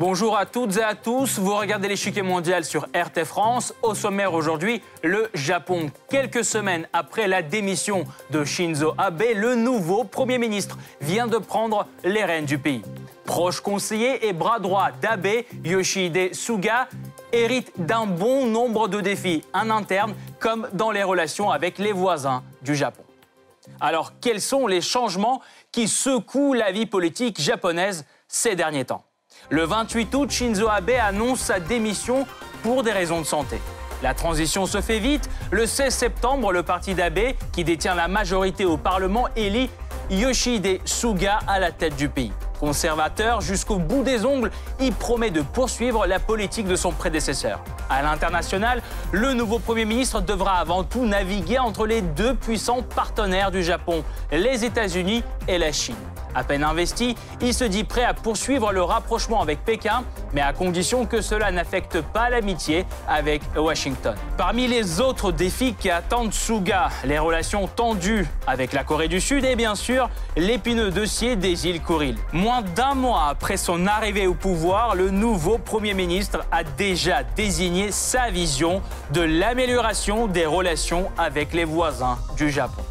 Bonjour à toutes et à tous, vous regardez l'échiquier mondial sur RT France. Au sommaire aujourd'hui, le Japon. Quelques semaines après la démission de Shinzo Abe, le nouveau Premier ministre vient de prendre les rênes du pays. Proche conseiller et bras droit d'Abe, Yoshihide Suga, hérite d'un bon nombre de défis, en interne comme dans les relations avec les voisins du Japon. Alors, quels sont les changements qui secouent la vie politique japonaise ces derniers temps? Le 28 août, Shinzo Abe annonce sa démission pour des raisons de santé. La transition se fait vite. Le 16 septembre, le parti d'Abe, qui détient la majorité au Parlement, élit Yoshihide Suga à la tête du pays. Conservateur jusqu'au bout des ongles, il promet de poursuivre la politique de son prédécesseur. À l'international, le nouveau Premier ministre devra avant tout naviguer entre les deux puissants partenaires du Japon, les États-Unis et la Chine. À peine investi, il se dit prêt à poursuivre le rapprochement avec Pékin, mais à condition que cela n'affecte pas l'amitié avec Washington. Parmi les autres défis qui attendent Suga, les relations tendues avec la Corée du Sud et bien sûr l'épineux dossier des îles Kuriles. Moins d'un mois après son arrivée au pouvoir, le nouveau Premier ministre a déjà désigné sa vision de l'amélioration des relations avec les voisins du Japon.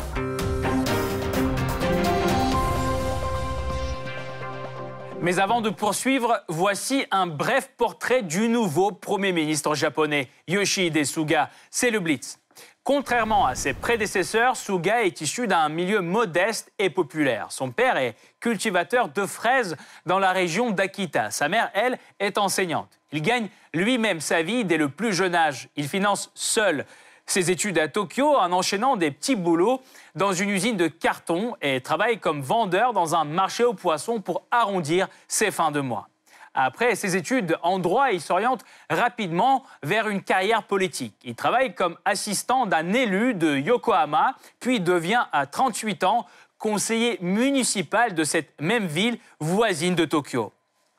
Mais avant de poursuivre, voici un bref portrait du nouveau Premier ministre japonais, Yoshihide Suga. C'est le Blitz. Contrairement à ses prédécesseurs, Suga est issu d'un milieu modeste et populaire. Son père est cultivateur de fraises dans la région d'Akita. Sa mère, elle, est enseignante. Il gagne lui-même sa vie dès le plus jeune âge. Il finance seul ses études à Tokyo en enchaînant des petits boulots dans une usine de carton et travaille comme vendeur dans un marché aux poissons pour arrondir ses fins de mois. Après ses études en droit, il s'oriente rapidement vers une carrière politique. Il travaille comme assistant d'un élu de Yokohama, puis devient à 38 ans conseiller municipal de cette même ville voisine de Tokyo.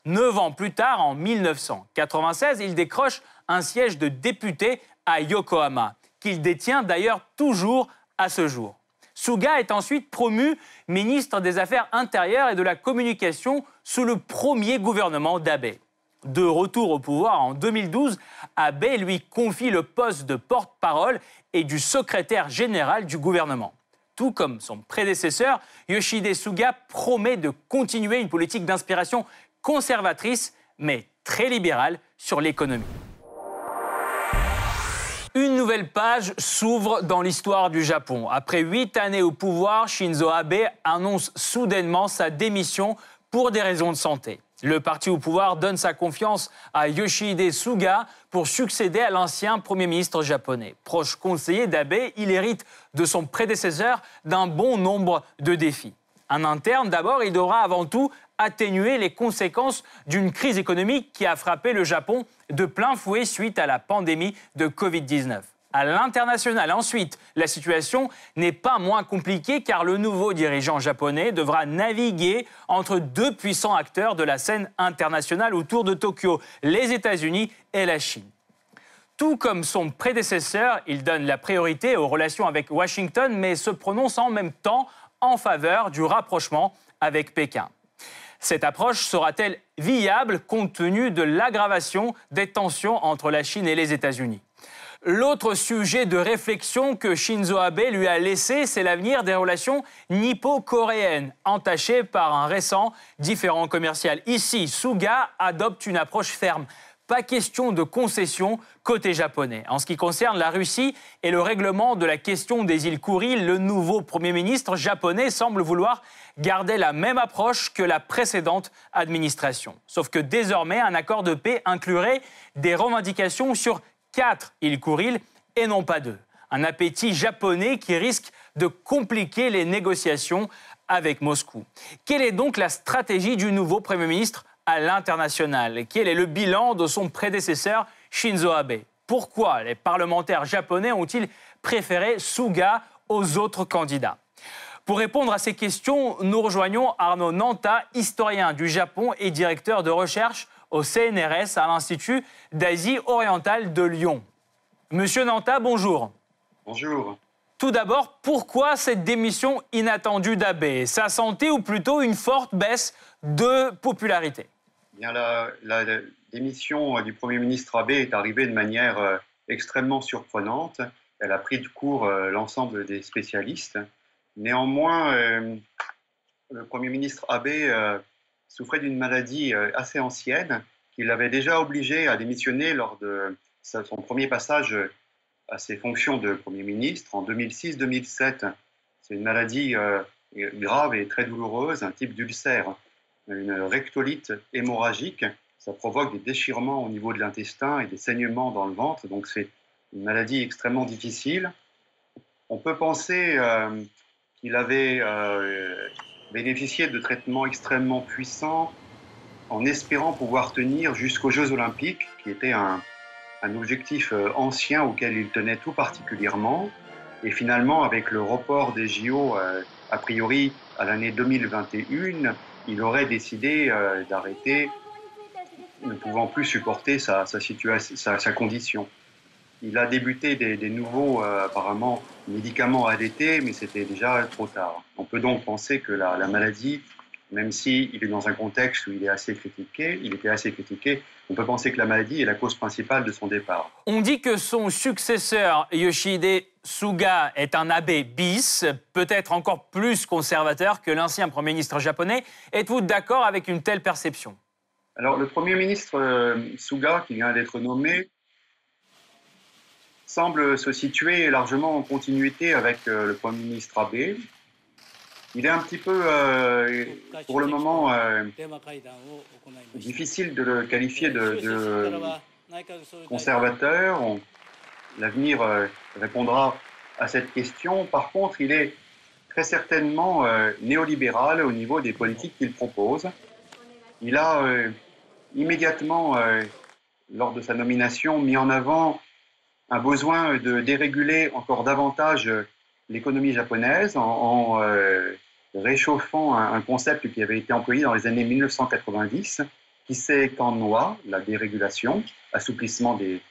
Neuf ans plus tard, en 1996, il décroche un siège de député à Yokohama qu'il détient d'ailleurs toujours à ce jour. Suga est ensuite promu ministre des Affaires intérieures et de la communication sous le premier gouvernement d'Abe. De retour au pouvoir en 2012, Abe lui confie le poste de porte-parole et du secrétaire général du gouvernement. Tout comme son prédécesseur, Yoshide Suga promet de continuer une politique d'inspiration conservatrice, mais très libérale sur l'économie. Une nouvelle page s'ouvre dans l'histoire du Japon. Après huit années au pouvoir, Shinzo Abe annonce soudainement sa démission pour des raisons de santé. Le parti au pouvoir donne sa confiance à Yoshihide Suga pour succéder à l'ancien Premier ministre japonais. Proche conseiller d'Abe, il hérite de son prédécesseur d'un bon nombre de défis. En interne, d'abord, il devra avant tout atténuer les conséquences d'une crise économique qui a frappé le Japon de plein fouet suite à la pandémie de Covid-19. À l'international, ensuite, la situation n'est pas moins compliquée car le nouveau dirigeant japonais devra naviguer entre deux puissants acteurs de la scène internationale autour de Tokyo, les États-Unis et la Chine. Tout comme son prédécesseur, il donne la priorité aux relations avec Washington, mais se prononce en même temps en faveur du rapprochement avec Pékin. Cette approche sera-t-elle viable compte tenu de l'aggravation des tensions entre la Chine et les États-Unis? L'autre sujet de réflexion que Shinzo Abe lui a laissé, c'est l'avenir des relations nippo-coréennes, entachées par un récent différend commercial. Ici, Suga adopte une approche ferme. Pas question de concession côté japonais. En ce qui concerne la Russie et le règlement de la question des îles Kuriles, le nouveau Premier ministre japonais semble vouloir garder la même approche que la précédente administration. Sauf que désormais, un accord de paix inclurait des revendications sur quatre îles Kuriles et non pas deux. Un appétit japonais qui risque de compliquer les négociations avec Moscou. Quelle est donc la stratégie du nouveau Premier ministre à l'international. Quel est le bilan de son prédécesseur Shinzo Abe Pourquoi les parlementaires japonais ont-ils préféré Suga aux autres candidats? Pour répondre à ces questions, nous rejoignons Arnaud Nanta, historien du Japon et directeur de recherche au CNRS à l'Institut d'Asie orientale de Lyon. Monsieur Nanta, bonjour. Bonjour. Tout d'abord, pourquoi cette démission inattendue d'Abe? Sa santé ou plutôt une forte baisse de popularité? Bien, la, démission du Premier ministre Abe est arrivée de manière euh, extrêmement surprenante. Elle a pris de court euh, l'ensemble des spécialistes. Néanmoins, euh, le Premier ministre Abe souffrait d'une maladie assez ancienne qui l'avait déjà obligé à démissionner lors de son premier passage à ses fonctions de Premier ministre en 2006-2007. C'est une maladie grave et très douloureuse, un type d'ulcère, une rectolite hémorragique. Ça provoque des déchirements au niveau de l'intestin et des saignements dans le ventre, donc c'est une maladie extrêmement difficile. On peut penser euh, qu'il avait euh, bénéficié de traitements extrêmement puissants en espérant pouvoir tenir jusqu'aux Jeux olympiques, qui était un, objectif euh, ancien auquel il tenait tout particulièrement. Et finalement, avec le report des JO a priori à l'année 2021, il aurait décidé euh, d'arrêter, ne pouvant plus supporter sa, situation, sa, condition. Il a débuté des, nouveaux, euh, apparemment, médicaments à l'été, mais c'était déjà trop tard. On peut donc penser que la maladie même s'il est dans un contexte où il est assez critiqué, il était assez critiqué, on peut penser que la maladie est la cause principale de son départ. On dit que son successeur, Yoshihide Suga, est un abbé bis, peut-être encore plus conservateur que l'ancien Premier ministre japonais. Êtes-vous d'accord avec une telle perception? Alors, le Premier ministre euh, Suga, qui vient d'être nommé, semble se situer largement en continuité avec euh, le Premier ministre Abe. Il est un petit peu, euh, pour le moment, euh, difficile de le qualifier de, conservateur. L'avenir euh, répondra à cette question. Par contre, il est très certainement néolibéral au niveau des politiques qu'il propose. Il a immédiatement, lors de sa nomination, mis en avant un besoin de déréguler encore davantage l'économie japonaise en, euh, réchauffant un, concept qui avait été employé dans les années 1990, qui c'est en noix, la dérégulation, assouplissement des,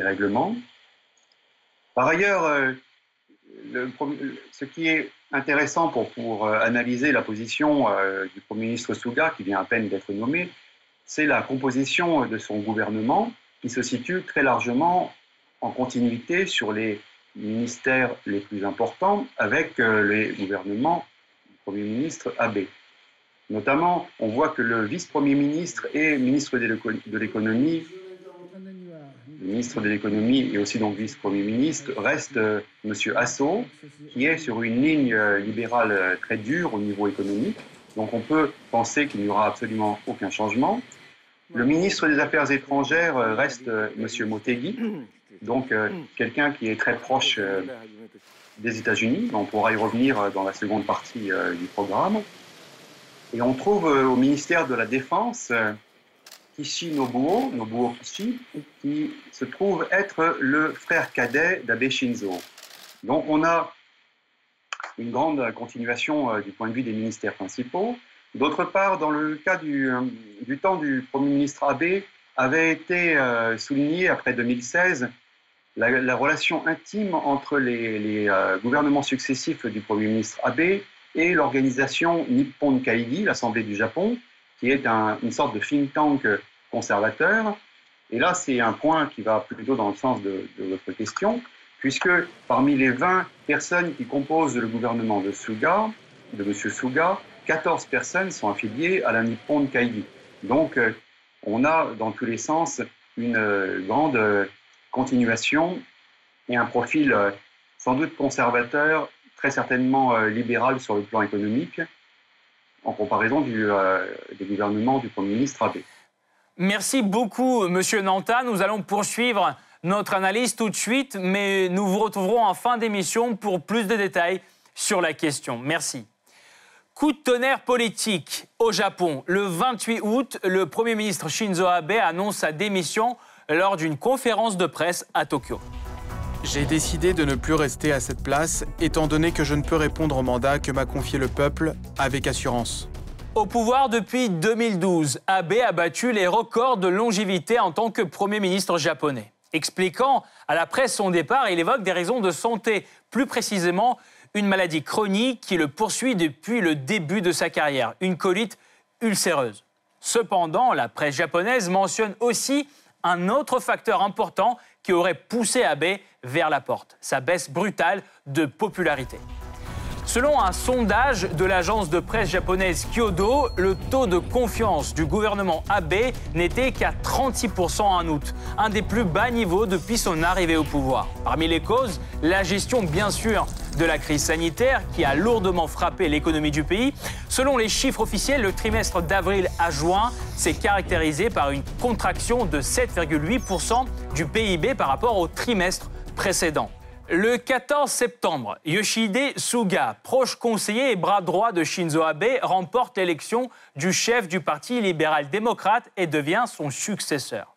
règlements. Par ailleurs, euh, ce qui est intéressant pour, pour euh, analyser la position du Premier ministre Suga, qui vient à peine d'être nommé, c'est la composition de son gouvernement, qui se situe très largement en continuité sur les ministères les plus importants avec euh, les gouvernements du Premier ministre Abe. Notamment, on voit que le vice-premier ministre et ministre de l'économie, ministre de l'économie et aussi donc vice-premier ministre, reste euh, M. Asso, qui est sur une ligne euh, libérale très dure au niveau économique. Donc on peut penser qu'il n'y aura absolument aucun changement. Le ministre des Affaires étrangères reste M. Motegi, donc, euh, quelqu'un qui est très proche euh, des États-Unis. On pourra y revenir euh, dans la seconde partie du programme. Et on trouve au ministère de la Défense Kishi Nobuo, Nobuo Kishi, qui se trouve être le frère cadet d'Abe Shinzo. Donc, on a une grande continuation du point de vue des ministères principaux. D'autre part, dans le cas du, du temps du Premier ministre Abe, avait été souligné après 2016 la, relation intime entre les, euh, gouvernements successifs du Premier ministre Abe et l'organisation Nippon Kaigi, l'Assemblée du Japon, qui est une sorte de think tank conservateur. Et là, c'est un point qui va plutôt dans le sens de, votre question, puisque parmi les 20 personnes qui composent le gouvernement de Suga, de M. Suga, 14 personnes sont affiliées à la Nippon Kaigi. Donc, euh, on a dans tous les sens une euh, grande continuation et un profil euh, sans doute conservateur, très certainement euh, libéral sur le plan économique, en comparaison du, euh, des gouvernements du Premier ministre Abbé. Merci beaucoup, Monsieur Nanta. Nous allons poursuivre notre analyse tout de suite, mais nous vous retrouverons en fin d'émission pour plus de détails sur la question. Merci. Coup de tonnerre politique au Japon. Le 28 août, le Premier ministre Shinzo Abe annonce sa démission lors d'une conférence de presse à Tokyo. J'ai décidé de ne plus rester à cette place, étant donné que je ne peux répondre au mandat que m'a confié le peuple avec assurance. Au pouvoir depuis 2012, Abe a battu les records de longévité en tant que Premier ministre japonais. Expliquant à la presse son départ, il évoque des raisons de santé, plus précisément une maladie chronique qui le poursuit depuis le début de sa carrière, une colite ulcéreuse. Cependant, la presse japonaise mentionne aussi un autre facteur important qui aurait poussé Abe vers la porte, sa baisse brutale de popularité. Selon un sondage de l'agence de presse japonaise Kyodo, le taux de confiance du gouvernement Abe n'était qu'à 36% en août, un des plus bas niveaux depuis son arrivée au pouvoir. Parmi les causes, la gestion bien sûr de la crise sanitaire qui a lourdement frappé l'économie du pays. Selon les chiffres officiels, le trimestre d'avril à juin s'est caractérisé par une contraction de 7,8% du PIB par rapport au trimestre précédent. Le 14 septembre, Yoshihide Suga, proche conseiller et bras droit de Shinzo Abe, remporte l'élection du chef du Parti libéral-démocrate et devient son successeur.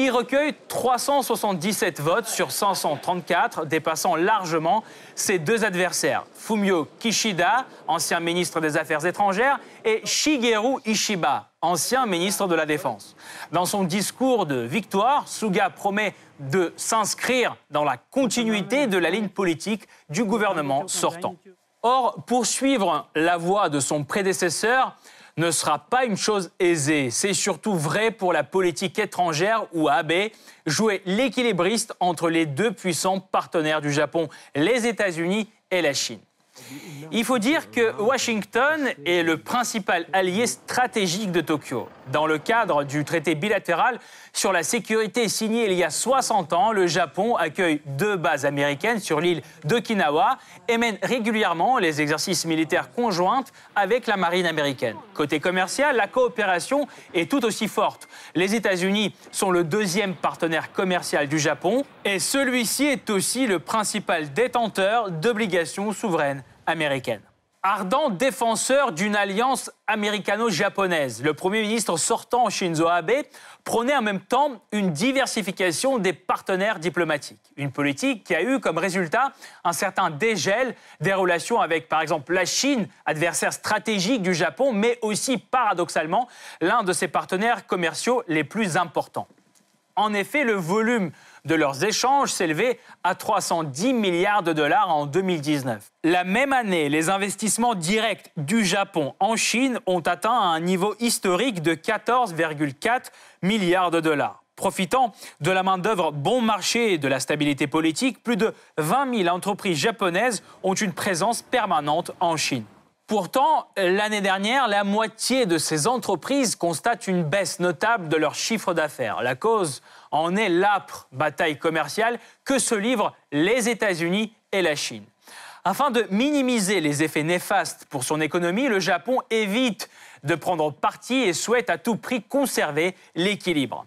Il recueille 377 votes sur 534, dépassant largement ses deux adversaires, Fumio Kishida, ancien ministre des Affaires étrangères, et Shigeru Ishiba, ancien ministre de la Défense. Dans son discours de victoire, Suga promet de s'inscrire dans la continuité de la ligne politique du gouvernement sortant. Or, poursuivre la voie de son prédécesseur ne sera pas une chose aisée. C'est surtout vrai pour la politique étrangère où Abe jouait l'équilibriste entre les deux puissants partenaires du Japon, les États-Unis et la Chine. Il faut dire que Washington est le principal allié stratégique de Tokyo. Dans le cadre du traité bilatéral sur la sécurité signé il y a 60 ans, le Japon accueille deux bases américaines sur l'île d'Okinawa et mène régulièrement les exercices militaires conjoints avec la marine américaine. Côté commercial, la coopération est tout aussi forte. Les États-Unis sont le deuxième partenaire commercial du Japon et celui-ci est aussi le principal détenteur d'obligations souveraines américaine. Ardent défenseur d'une alliance américano-japonaise, le Premier ministre sortant Shinzo Abe prônait en même temps une diversification des partenaires diplomatiques. Une politique qui a eu comme résultat un certain dégel des relations avec, par exemple, la Chine, adversaire stratégique du Japon, mais aussi, paradoxalement, l'un de ses partenaires commerciaux les plus importants. En effet, le volume de leurs échanges s'élevait à 310 milliards de dollars en 2019. La même année, les investissements directs du Japon en Chine ont atteint un niveau historique de 14,4 milliards de dollars. Profitant de la main-d'œuvre bon marché et de la stabilité politique, plus de 20 000 entreprises japonaises ont une présence permanente en Chine. Pourtant, l'année dernière, la moitié de ces entreprises constatent une baisse notable de leur chiffre d'affaires. La cause en est l'âpre bataille commerciale que se livrent les États-Unis et la Chine. Afin de minimiser les effets néfastes pour son économie, le Japon évite de prendre parti et souhaite à tout prix conserver l'équilibre.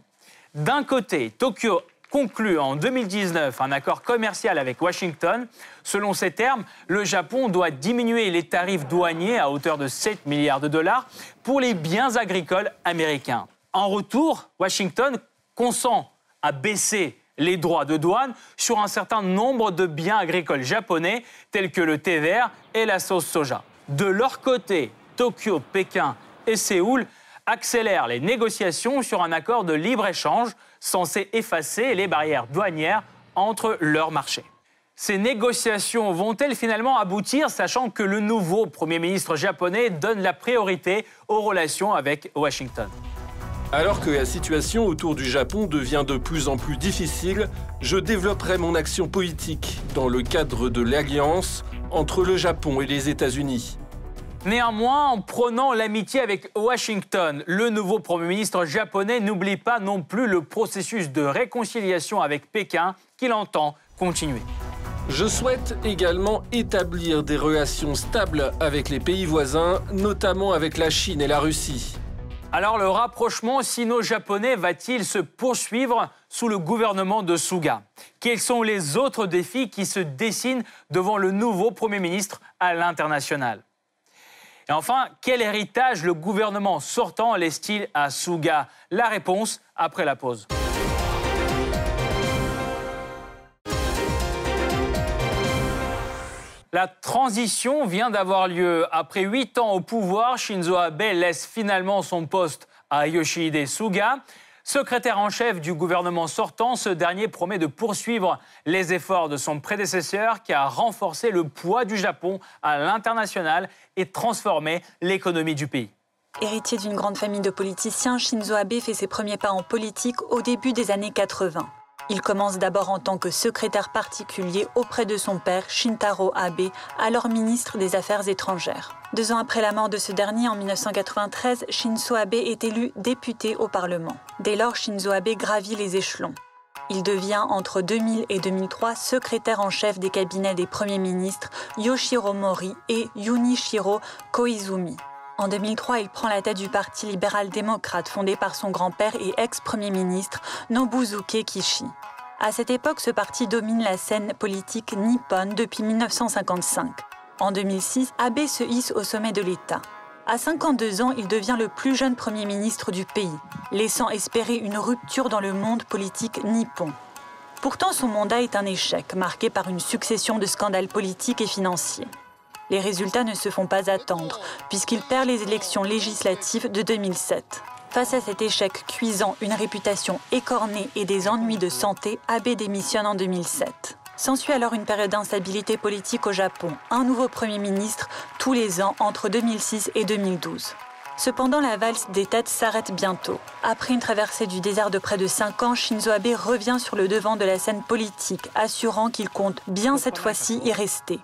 D'un côté, Tokyo conclut en 2019 un accord commercial avec Washington. Selon ces termes, le Japon doit diminuer les tarifs douaniers à hauteur de 7 milliards de dollars pour les biens agricoles américains. En retour, Washington consent à baisser les droits de douane sur un certain nombre de biens agricoles japonais tels que le thé vert et la sauce soja. De leur côté, Tokyo, Pékin et Séoul accélèrent les négociations sur un accord de libre-échange censé effacer les barrières douanières entre leurs marchés. Ces négociations vont-elles finalement aboutir, sachant que le nouveau Premier ministre japonais donne la priorité aux relations avec Washington? Alors que la situation autour du Japon devient de plus en plus difficile, je développerai mon action politique dans le cadre de l'alliance entre le Japon et les États-Unis. Néanmoins, en prenant l'amitié avec Washington, le nouveau Premier ministre japonais n'oublie pas non plus le processus de réconciliation avec Pékin qu'il entend continuer. Je souhaite également établir des relations stables avec les pays voisins, notamment avec la Chine et la Russie. Alors le rapprochement sino-japonais va-t-il se poursuivre sous le gouvernement de Suga? Quels sont les autres défis qui se dessinent devant le nouveau Premier ministre à l'international? Et enfin, quel héritage le gouvernement sortant laisse-t-il à Suga? La réponse après la pause. La transition vient d'avoir lieu. Après huit ans au pouvoir, Shinzo Abe laisse finalement son poste à Yoshihide Suga. Secrétaire en chef du gouvernement sortant, ce dernier promet de poursuivre les efforts de son prédécesseur qui a renforcé le poids du Japon à l'international et transformé l'économie du pays. Héritier d'une grande famille de politiciens, Shinzo Abe fait ses premiers pas en politique au début des années 80. Il commence d'abord en tant que secrétaire particulier auprès de son père, Shintaro Abe, alors ministre des Affaires étrangères. Deux ans après la mort de ce dernier, en 1993, Shinzo Abe est élu député au Parlement. Dès lors, Shinzo Abe gravit les échelons. Il devient entre 2000 et 2003 secrétaire en chef des cabinets des premiers ministres Yoshiro Mori et Junichiro Koizumi. En 2003, il prend la tête du Parti libéral-démocrate fondé par son grand-père et ex-premier ministre Nobusuke Kishi. À cette époque, ce parti domine la scène politique nippone depuis 1955. En 2006, Abe se hisse au sommet de l'État. À 52 ans, il devient le plus jeune Premier ministre du pays, laissant espérer une rupture dans le monde politique nippon. Pourtant, son mandat est un échec, marqué par une succession de scandales politiques et financiers les résultats ne se font pas attendre, puisqu'il perd les élections législatives de 2007. Face à cet échec cuisant, une réputation écornée et des ennuis de santé, Abe démissionne en 2007. S'ensuit alors une période d'instabilité politique au Japon, un nouveau Premier ministre tous les ans entre 2006 et 2012. Cependant, la valse des têtes s'arrête bientôt. Après une traversée du désert de près de 5 ans, Shinzo Abe revient sur le devant de la scène politique, assurant qu'il compte bien cette fois-ci y rester.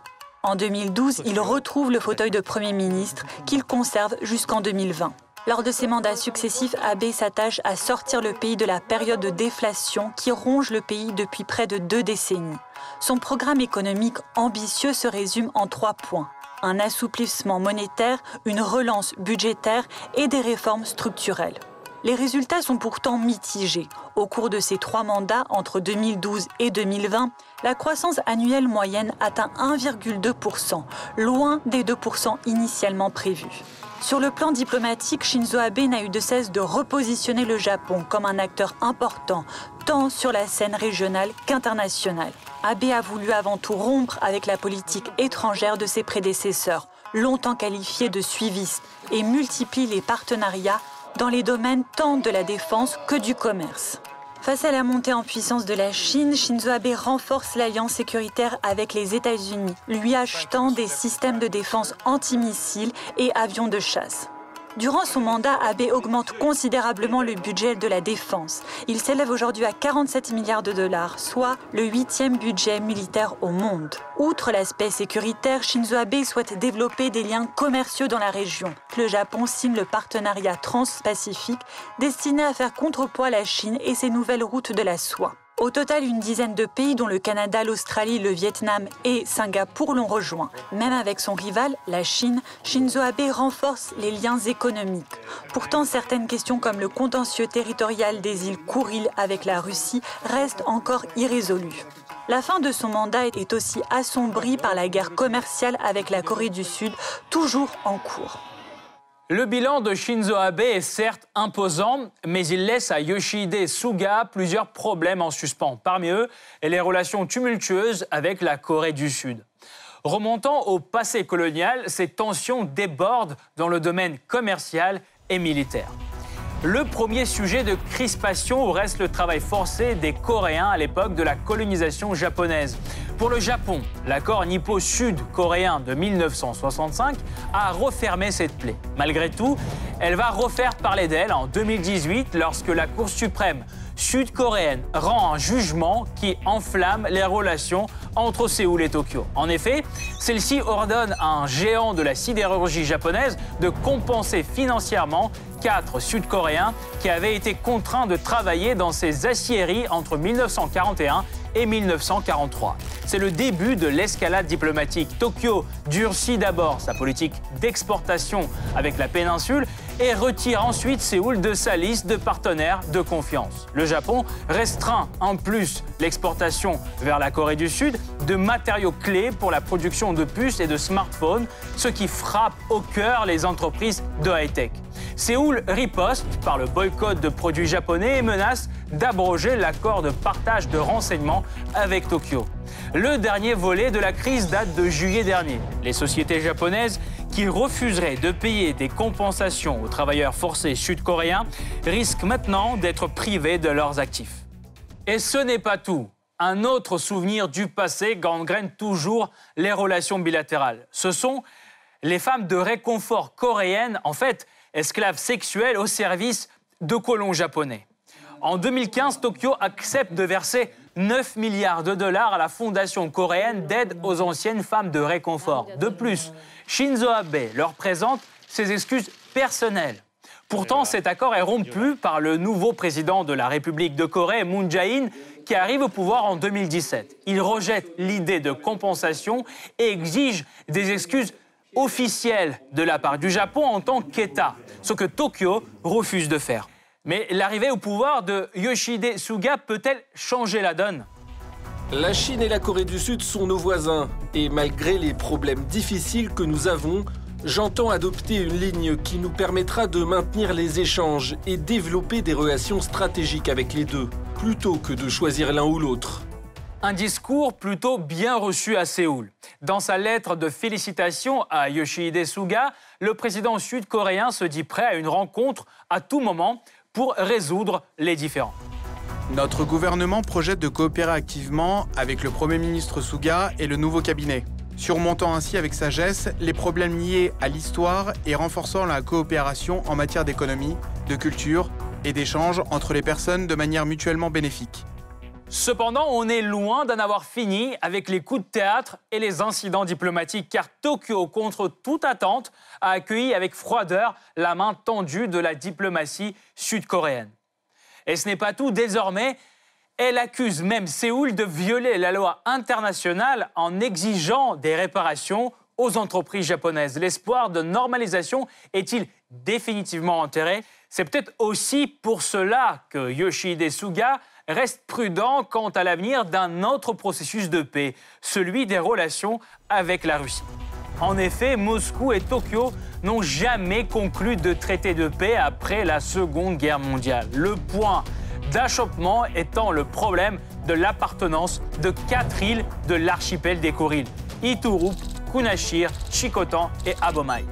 En 2012, il retrouve le fauteuil de Premier ministre qu'il conserve jusqu'en 2020. Lors de ses mandats successifs, Abe s'attache à sortir le pays de la période de déflation qui ronge le pays depuis près de deux décennies. Son programme économique ambitieux se résume en trois points. Un assouplissement monétaire, une relance budgétaire et des réformes structurelles. Les résultats sont pourtant mitigés. Au cours de ces trois mandats, entre 2012 et 2020, la croissance annuelle moyenne atteint 1,2%, loin des 2% initialement prévus. Sur le plan diplomatique, Shinzo Abe n'a eu de cesse de repositionner le Japon comme un acteur important, tant sur la scène régionale qu'internationale. Abe a voulu avant tout rompre avec la politique étrangère de ses prédécesseurs, longtemps qualifiés de suivistes, et multiplie les partenariats dans les domaines tant de la défense que du commerce. Face à la montée en puissance de la Chine, Shinzo Abe renforce l'alliance sécuritaire avec les États-Unis, lui achetant des systèmes de défense antimissiles et avions de chasse. Durant son mandat, Abe augmente considérablement le budget de la défense. Il s'élève aujourd'hui à 47 milliards de dollars, soit le huitième budget militaire au monde. Outre l'aspect sécuritaire, Shinzo Abe souhaite développer des liens commerciaux dans la région. Le Japon signe le partenariat trans-pacifique destiné à faire contrepoids à la Chine et ses nouvelles routes de la soie. Au total, une dizaine de pays, dont le Canada, l'Australie, le Vietnam et Singapour, l'ont rejoint. Même avec son rival, la Chine, Shinzo Abe renforce les liens économiques. Pourtant, certaines questions comme le contentieux territorial des îles Kouril avec la Russie restent encore irrésolues. La fin de son mandat est aussi assombrie par la guerre commerciale avec la Corée du Sud, toujours en cours. Le bilan de Shinzo Abe est certes imposant, mais il laisse à Yoshihide Suga plusieurs problèmes en suspens. Parmi eux, les relations tumultueuses avec la Corée du Sud. Remontant au passé colonial, ces tensions débordent dans le domaine commercial et militaire. Le premier sujet de crispation reste le travail forcé des Coréens à l'époque de la colonisation japonaise. Pour le Japon, l'accord nippo-sud-coréen de 1965 a refermé cette plaie. Malgré tout, elle va refaire parler d'elle en 2018 lorsque la Cour suprême sud-coréenne rend un jugement qui enflamme les relations entre Séoul et Tokyo. En effet, celle-ci ordonne à un géant de la sidérurgie japonaise de compenser financièrement quatre Sud-Coréens qui avaient été contraints de travailler dans ces aciéries entre 1941 et 1943. C'est le début de l'escalade diplomatique. Tokyo durcit d'abord sa politique d'exportation avec la péninsule et retire ensuite Séoul de sa liste de partenaires de confiance. Le Japon restreint en plus l'exportation vers la Corée du Sud de matériaux clés pour la production de puces et de smartphones, ce qui frappe au cœur les entreprises de high-tech. Séoul riposte par le boycott de produits japonais et menace d'abroger l'accord de partage de renseignements avec Tokyo. Le dernier volet de la crise date de juillet dernier. Les sociétés japonaises qui refuseraient de payer des compensations aux travailleurs forcés sud-coréens risquent maintenant d'être privées de leurs actifs. Et ce n'est pas tout. Un autre souvenir du passé gangrène toujours les relations bilatérales. Ce sont les femmes de réconfort coréennes. En fait, esclaves sexuels au service de colons japonais. En 2015, Tokyo accepte de verser 9 milliards de dollars à la fondation coréenne d'aide aux anciennes femmes de réconfort. De plus, Shinzo Abe leur présente ses excuses personnelles. Pourtant, cet accord est rompu par le nouveau président de la République de Corée, Moon Jae-in, qui arrive au pouvoir en 2017. Il rejette l'idée de compensation et exige des excuses officielles de la part du Japon en tant qu'État, ce que Tokyo refuse de faire. Mais l'arrivée au pouvoir de Yoshide Suga peut-elle changer la donne? La Chine et la Corée du Sud sont nos voisins, et malgré les problèmes difficiles que nous avons, j'entends adopter une ligne qui nous permettra de maintenir les échanges et développer des relations stratégiques avec les deux, plutôt que de choisir l'un ou l'autre. Un discours plutôt bien reçu à Séoul. Dans sa lettre de félicitations à Yoshihide Suga, le président sud-coréen se dit prêt à une rencontre à tout moment pour résoudre les différends. Notre gouvernement projette de coopérer activement avec le Premier ministre Suga et le nouveau cabinet, surmontant ainsi avec sagesse les problèmes liés à l'histoire et renforçant la coopération en matière d'économie, de culture et d'échange entre les personnes de manière mutuellement bénéfique. Cependant, on est loin d'en avoir fini avec les coups de théâtre et les incidents diplomatiques, car Tokyo, contre toute attente, a accueilli avec froideur la main tendue de la diplomatie sud-coréenne. Et ce n'est pas tout, désormais, elle accuse même Séoul de violer la loi internationale en exigeant des réparations aux entreprises japonaises. L'espoir de normalisation est-il définitivement enterré? C'est peut-être aussi pour cela que Yoshihide Suga reste prudent quant à l'avenir d'un autre processus de paix, celui des relations avec la Russie. En effet, Moscou et Tokyo n'ont jamais conclu de traité de paix après la Seconde Guerre mondiale. Le point d'achoppement étant le problème de l'appartenance de quatre îles de l'archipel des Kuriles, Iturup, Kunashir, Chikotan et Abomai.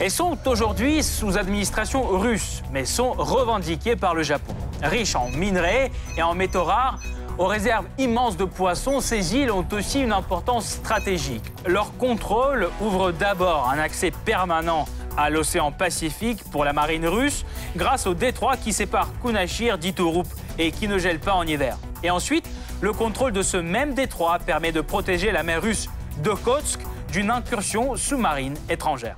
Elles sont aujourd'hui sous administration russe, mais sont revendiquées par le Japon. Riches en minerais et en métaux rares, aux réserves immenses de poissons, ces îles ont aussi une importance stratégique. Leur contrôle ouvre d'abord un accès permanent à l'océan Pacifique pour la marine russe grâce au détroit qui sépare Kunashir d'Iturup et qui ne gèle pas en hiver. Et ensuite, le contrôle de ce même détroit permet de protéger la mer russe d'Okhotsk d'une incursion sous-marine étrangère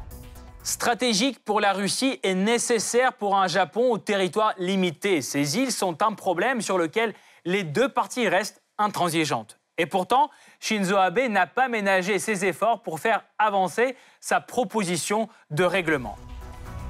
stratégique pour la Russie et nécessaire pour un Japon au territoire limité. Ces îles sont un problème sur lequel les deux parties restent intransigeantes. Et pourtant, Shinzo Abe n'a pas ménagé ses efforts pour faire avancer sa proposition de règlement.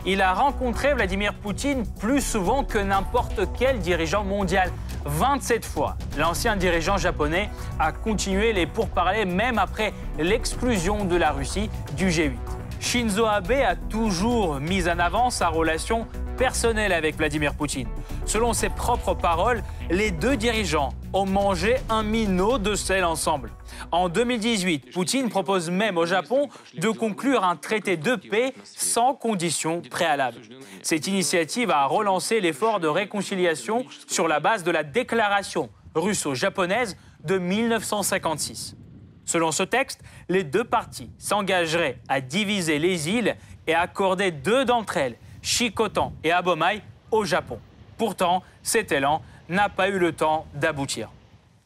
Il a rencontré Vladimir Poutine plus souvent que n'importe quel dirigeant mondial. 27 fois, l'ancien dirigeant japonais a continué les pourparlers même après l'exclusion de la Russie du G8. Shinzo Abe a toujours mis en avant sa relation personnelle avec Vladimir Poutine. Selon ses propres paroles, les deux dirigeants ont mangé un minot de sel ensemble. En 2018, Poutine propose même au Japon de conclure un traité de paix sans conditions préalables. Cette initiative a relancé l'effort de réconciliation sur la base de la déclaration russo-japonaise de 1956. Selon ce texte, les deux parties s'engageraient à diviser les îles et accorder deux d'entre elles, Shikotan et Abomai, au Japon. Pourtant, cet élan n'a pas eu le temps d'aboutir.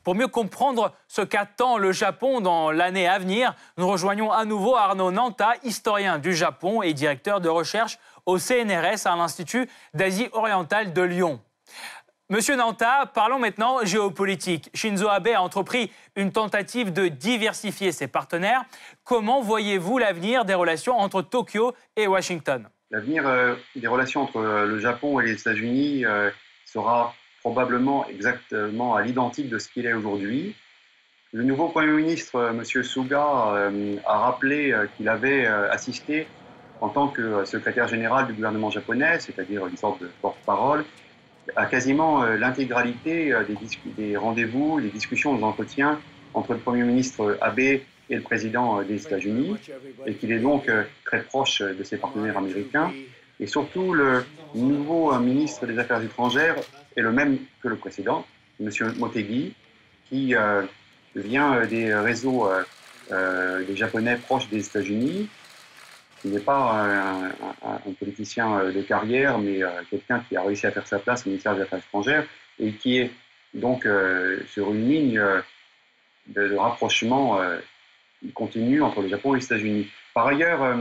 Pour mieux comprendre ce qu'attend le Japon dans l'année à venir, nous rejoignons à nouveau Arnaud Nanta, historien du Japon et directeur de recherche au CNRS à l'Institut d'Asie orientale de Lyon. Monsieur Nanta, parlons maintenant géopolitique. Shinzo Abe a entrepris une tentative de diversifier ses partenaires. Comment voyez-vous l'avenir des relations entre Tokyo et Washington? L'avenir euh, des relations entre euh, le Japon et les États-Unis euh, sera probablement exactement à l'identique de ce qu'il est aujourd'hui. Le nouveau Premier ministre, M. Suga, a rappelé qu'il avait assisté en tant que secrétaire général du gouvernement japonais, c'est-à-dire une sorte de porte-parole, à quasiment euh, l'intégralité euh, des, rendez-vous, des discussions, des entretiens entre le Premier ministre Abe et le président euh, des États-Unis, et qu'il est donc très proche de ses partenaires américains. Et surtout, le nouveau ministre des Affaires étrangères est le même que le précédent, M. Motegi, qui vient des réseaux des Japonais proches des États-Unis. Il n'est pas un, politicien de carrière, mais quelqu'un qui a réussi à faire sa place au ministère des Affaires étrangères et qui est donc sur une ligne de, rapprochement continu entre le Japon et les États-Unis. Par ailleurs,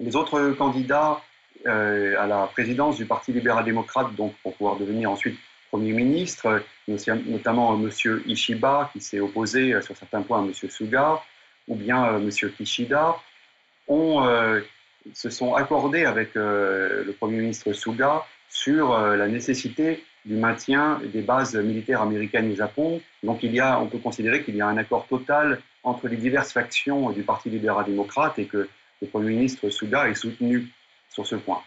les autres candidats à la présidence du Parti libéral-démocrate, donc pour pouvoir devenir ensuite Premier ministre, notamment M. Ishiba, qui s'est opposé sur certains points à M. Suga, ou bien M. Kishida, ont, euh, se sont accordés avec euh, le Premier ministre Suga sur euh, la nécessité du maintien des bases militaires américaines au Japon. Donc il y a, on peut considérer qu'il y a un accord total entre les diverses factions du Parti libéral-démocrate et que le Premier ministre Suga est soutenu sur ce point,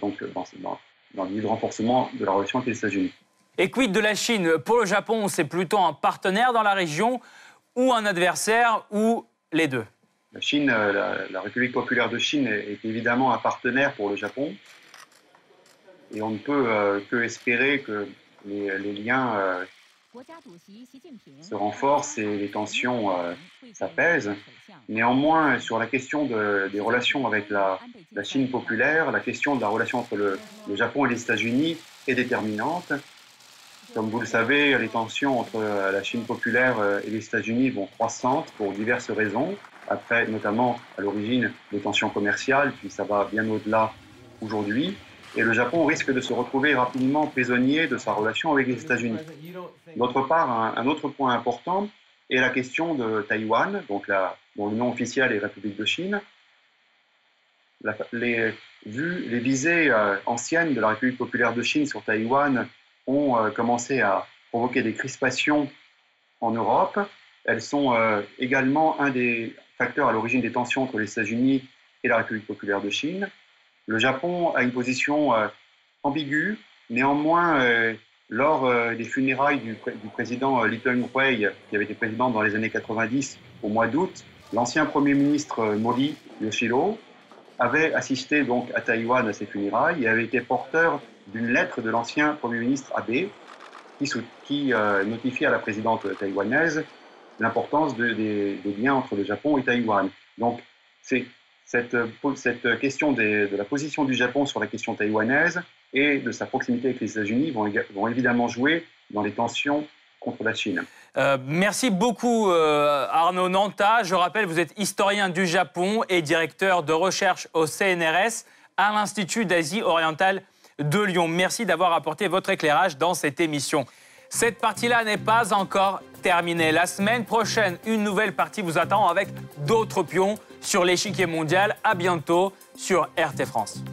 donc dans, dans, dans le renforcement de la relation avec les États-Unis. Et quid de la Chine? Pour le Japon, c'est plutôt un partenaire dans la région ou un adversaire ou les deux? Euh, la, République populaire de Chine est, évidemment un partenaire pour le Japon. Et on ne peut euh, que espérer que les, liens euh, se renforcent et les tensions s'apaisent. Néanmoins, sur la question des relations avec la, Chine populaire, la question de la relation entre le Japon et les États-Unis est déterminante. Comme vous le savez, les tensions entre la Chine populaire et les États-Unis vont croissantes pour diverses raisons après notamment à l'origine des tensions commerciales, puis ça va bien au-delà aujourd'hui. Et le Japon risque de se retrouver rapidement prisonnier de sa relation avec les États-Unis. D'autre part, un, autre point important est la question de Taïwan, donc la, dont le nom officiel est République de Chine. les, les visées euh, anciennes de la République populaire de Chine sur Taïwan ont euh, commencé à provoquer des crispations en Europe. Elles sont euh, également un des, facteur à l'origine des tensions entre les États-Unis et la République populaire de Chine. Le Japon a une position euh, ambiguë. Néanmoins, lors des funérailles du, président Lee Teng-hui, qui avait été président dans les années 90, au mois d'août, l'ancien Premier ministre Mori Yoshiro avait assisté donc à Taïwan à ces funérailles et avait été porteur d'une lettre de l'ancien Premier ministre Abe qui, qui notifie à la présidente taïwanaise l'importance des, liens entre le Japon et Taïwan. Donc, c'est cette, question de la position du Japon sur la question taïwanaise et de sa proximité avec les États-Unis vont, vont, évidemment jouer dans les tensions contre la Chine. Euh, merci beaucoup euh, Arnaud Nanta. Je rappelle, vous êtes historien du Japon et directeur de recherche au CNRS à l'Institut d'Asie orientale de Lyon. Merci d'avoir apporté votre éclairage dans cette émission. Cette partie-là n'est pas encore terminée. La semaine prochaine, une nouvelle partie vous attend avec d'autres pions sur l'échiquier mondial. À bientôt sur RT France.